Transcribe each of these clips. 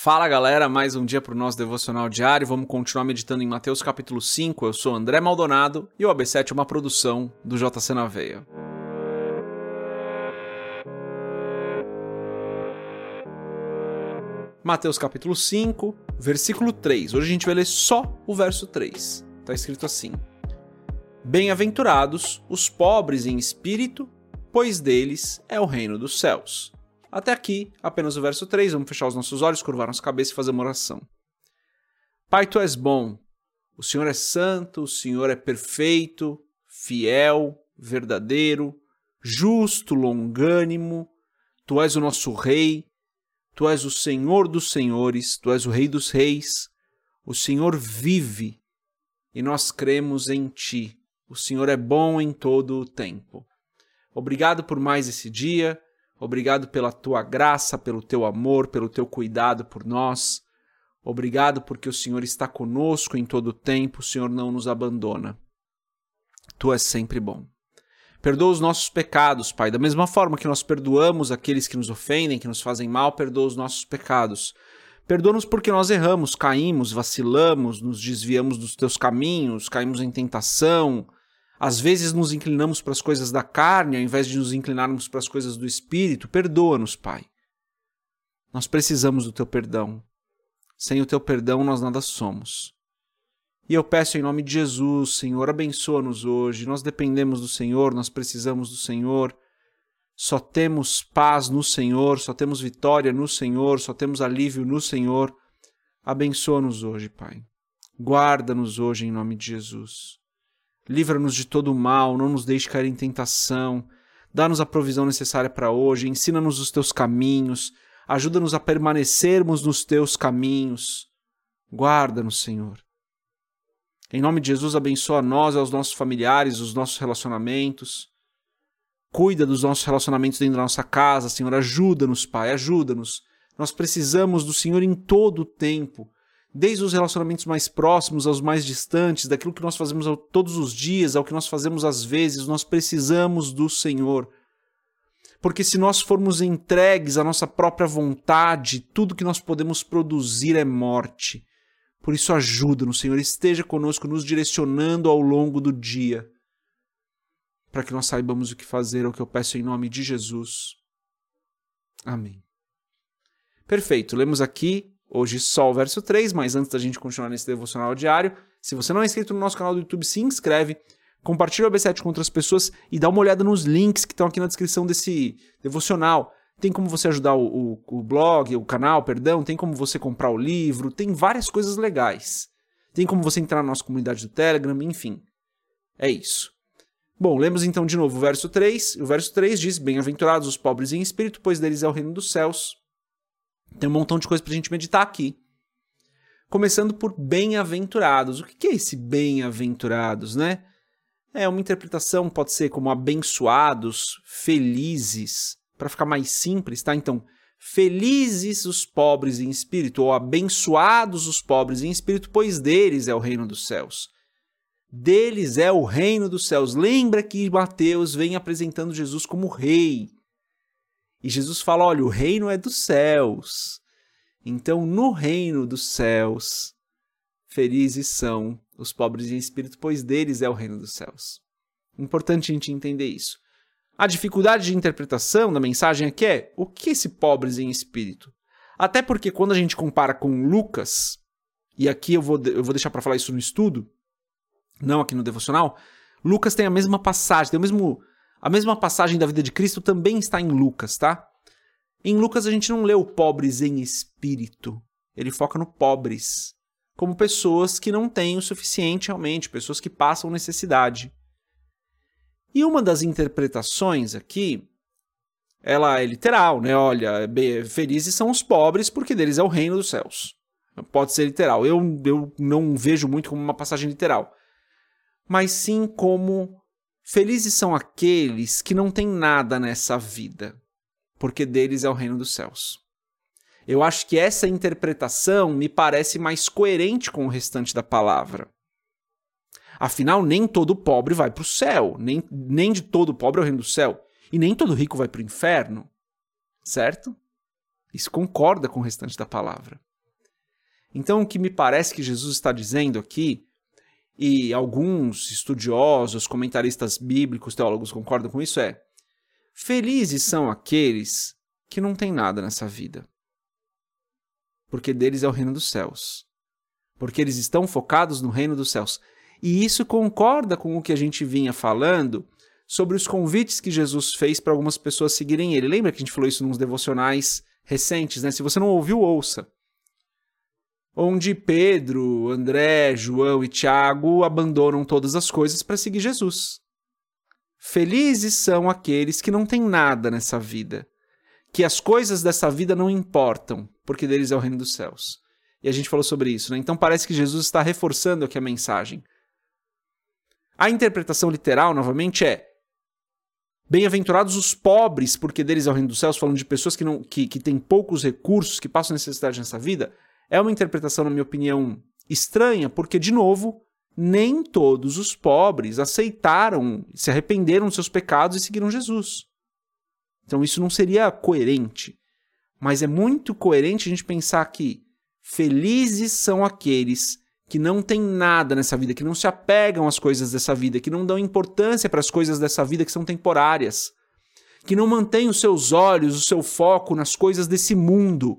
Fala galera, mais um dia para o nosso devocional diário. Vamos continuar meditando em Mateus capítulo 5. Eu sou André Maldonado e o AB7 é uma produção do JC na Veia. Mateus capítulo 5, versículo 3. Hoje a gente vai ler só o verso 3. Está escrito assim: Bem-aventurados os pobres em espírito, pois deles é o reino dos céus. Até aqui, apenas o verso 3. Vamos fechar os nossos olhos, curvar nossa cabeça e fazer uma oração. Pai, tu és bom. O Senhor é santo, o Senhor é perfeito, fiel, verdadeiro, justo, longânimo. Tu és o nosso Rei. Tu és o Senhor dos senhores, tu és o Rei dos reis. O Senhor vive e nós cremos em ti. O Senhor é bom em todo o tempo. Obrigado por mais esse dia. Obrigado pela tua graça, pelo teu amor, pelo teu cuidado por nós. Obrigado porque o Senhor está conosco em todo o tempo, o Senhor não nos abandona. Tu és sempre bom. Perdoa os nossos pecados, Pai, da mesma forma que nós perdoamos aqueles que nos ofendem, que nos fazem mal, perdoa os nossos pecados. Perdoa-nos porque nós erramos, caímos, vacilamos, nos desviamos dos teus caminhos, caímos em tentação, às vezes nos inclinamos para as coisas da carne ao invés de nos inclinarmos para as coisas do espírito. Perdoa-nos, Pai. Nós precisamos do teu perdão. Sem o teu perdão nós nada somos. E eu peço em nome de Jesus, Senhor, abençoa-nos hoje. Nós dependemos do Senhor, nós precisamos do Senhor. Só temos paz no Senhor, só temos vitória no Senhor, só temos alívio no Senhor. Abençoa-nos hoje, Pai. Guarda-nos hoje em nome de Jesus. Livra-nos de todo mal, não nos deixe cair em tentação. Dá-nos a provisão necessária para hoje, ensina-nos os teus caminhos, ajuda-nos a permanecermos nos teus caminhos. Guarda-nos, Senhor. Em nome de Jesus, abençoa nós, aos nossos familiares, os nossos relacionamentos. Cuida dos nossos relacionamentos dentro da nossa casa, Senhor. Ajuda-nos, Pai, ajuda-nos. Nós precisamos do Senhor em todo o tempo desde os relacionamentos mais próximos aos mais distantes, daquilo que nós fazemos todos os dias, ao que nós fazemos às vezes, nós precisamos do Senhor. Porque se nós formos entregues à nossa própria vontade, tudo que nós podemos produzir é morte. Por isso, ajuda-nos, Senhor, esteja conosco, nos direcionando ao longo do dia, para que nós saibamos o que fazer, é o que eu peço em nome de Jesus. Amém. Perfeito, lemos aqui Hoje o verso 3, mas antes da gente continuar nesse devocional diário, se você não é inscrito no nosso canal do YouTube, se inscreve, compartilha o AB7 com outras pessoas e dá uma olhada nos links que estão aqui na descrição desse devocional. Tem como você ajudar o, o, o blog, o canal, perdão, tem como você comprar o livro, tem várias coisas legais. Tem como você entrar na nossa comunidade do Telegram, enfim. É isso. Bom, lemos então de novo o verso 3. O verso 3 diz: Bem-aventurados os pobres em espírito, pois deles é o reino dos céus. Tem um montão de coisa para a gente meditar aqui. Começando por bem-aventurados. O que é esse bem-aventurados, né? É uma interpretação, pode ser como abençoados, felizes, para ficar mais simples, tá? Então, felizes os pobres em espírito, ou abençoados os pobres em espírito, pois deles é o reino dos céus. Deles é o reino dos céus. Lembra que Mateus vem apresentando Jesus como rei. E Jesus fala: olha, o reino é dos céus. Então, no reino dos céus, felizes são os pobres em espírito, pois deles é o reino dos céus. Importante a gente entender isso. A dificuldade de interpretação da mensagem aqui é o que esse pobres em espírito? Até porque quando a gente compara com Lucas, e aqui eu vou, eu vou deixar para falar isso no estudo, não aqui no devocional, Lucas tem a mesma passagem, tem o mesmo a mesma passagem da vida de Cristo também está em Lucas, tá? Em Lucas a gente não lê o pobres em espírito. Ele foca no pobres, como pessoas que não têm o suficiente realmente, pessoas que passam necessidade. E uma das interpretações aqui, ela é literal, né? Olha, felizes são os pobres porque deles é o reino dos céus. Pode ser literal. Eu, eu não vejo muito como uma passagem literal. Mas sim como Felizes são aqueles que não têm nada nessa vida, porque deles é o reino dos céus. Eu acho que essa interpretação me parece mais coerente com o restante da palavra. Afinal, nem todo pobre vai para o céu, nem, nem de todo pobre é o reino do céu, e nem todo rico vai para o inferno, certo? Isso concorda com o restante da palavra. Então, o que me parece que Jesus está dizendo aqui, e alguns estudiosos, comentaristas bíblicos, teólogos concordam com isso, é: felizes são aqueles que não têm nada nessa vida, porque deles é o reino dos céus, porque eles estão focados no reino dos céus. E isso concorda com o que a gente vinha falando sobre os convites que Jesus fez para algumas pessoas seguirem ele. Lembra que a gente falou isso nos devocionais recentes, né? Se você não ouviu, ouça. Onde Pedro, André, João e Tiago abandonam todas as coisas para seguir Jesus. Felizes são aqueles que não têm nada nessa vida, que as coisas dessa vida não importam, porque deles é o reino dos céus. E a gente falou sobre isso, né? Então parece que Jesus está reforçando aqui a mensagem. A interpretação literal, novamente, é Bem-aventurados os pobres, porque deles é o reino dos céus, falando de pessoas que, não, que, que têm poucos recursos, que passam necessidade nessa vida, é uma interpretação, na minha opinião, estranha, porque, de novo, nem todos os pobres aceitaram, se arrependeram dos seus pecados e seguiram Jesus. Então isso não seria coerente. Mas é muito coerente a gente pensar que felizes são aqueles que não têm nada nessa vida, que não se apegam às coisas dessa vida, que não dão importância para as coisas dessa vida que são temporárias, que não mantêm os seus olhos, o seu foco nas coisas desse mundo,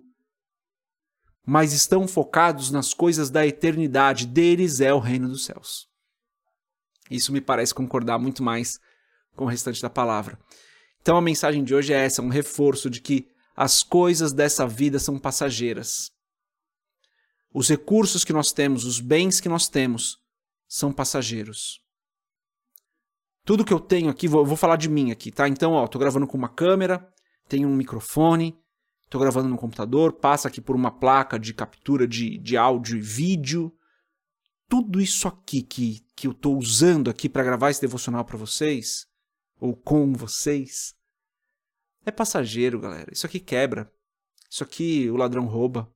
mas estão focados nas coisas da eternidade, deles é o reino dos céus. Isso me parece concordar muito mais com o restante da palavra. Então a mensagem de hoje é essa, um reforço de que as coisas dessa vida são passageiras os recursos que nós temos, os bens que nós temos, são passageiros. Tudo que eu tenho aqui, vou, vou falar de mim aqui, tá? Então, ó, tô gravando com uma câmera, tenho um microfone, tô gravando no computador, passa aqui por uma placa de captura de, de áudio e vídeo. Tudo isso aqui que, que eu tô usando aqui para gravar esse devocional para vocês, ou com vocês, é passageiro, galera. Isso aqui quebra. Isso aqui o ladrão rouba.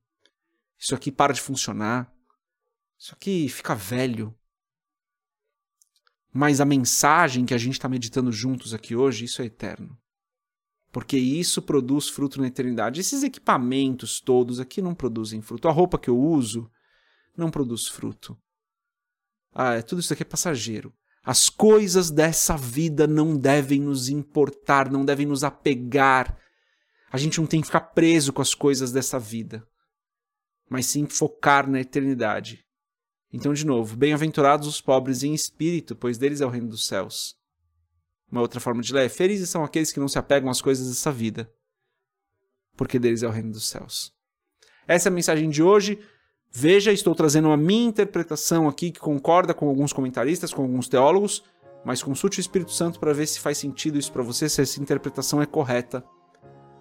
Isso aqui para de funcionar. Isso aqui fica velho. Mas a mensagem que a gente está meditando juntos aqui hoje, isso é eterno. Porque isso produz fruto na eternidade. Esses equipamentos todos aqui não produzem fruto. A roupa que eu uso não produz fruto. Ah, é, tudo isso aqui é passageiro. As coisas dessa vida não devem nos importar, não devem nos apegar. A gente não tem que ficar preso com as coisas dessa vida mas sim focar na eternidade. Então, de novo, bem-aventurados os pobres em espírito, pois deles é o reino dos céus. Uma outra forma de ler é: felizes são aqueles que não se apegam às coisas dessa vida, porque deles é o reino dos céus. Essa é a mensagem de hoje. Veja, estou trazendo a minha interpretação aqui, que concorda com alguns comentaristas, com alguns teólogos, mas consulte o Espírito Santo para ver se faz sentido isso para você, se essa interpretação é correta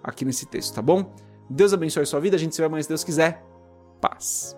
aqui nesse texto, tá bom? Deus abençoe a sua vida, a gente se vê amanhã se Deus quiser paz.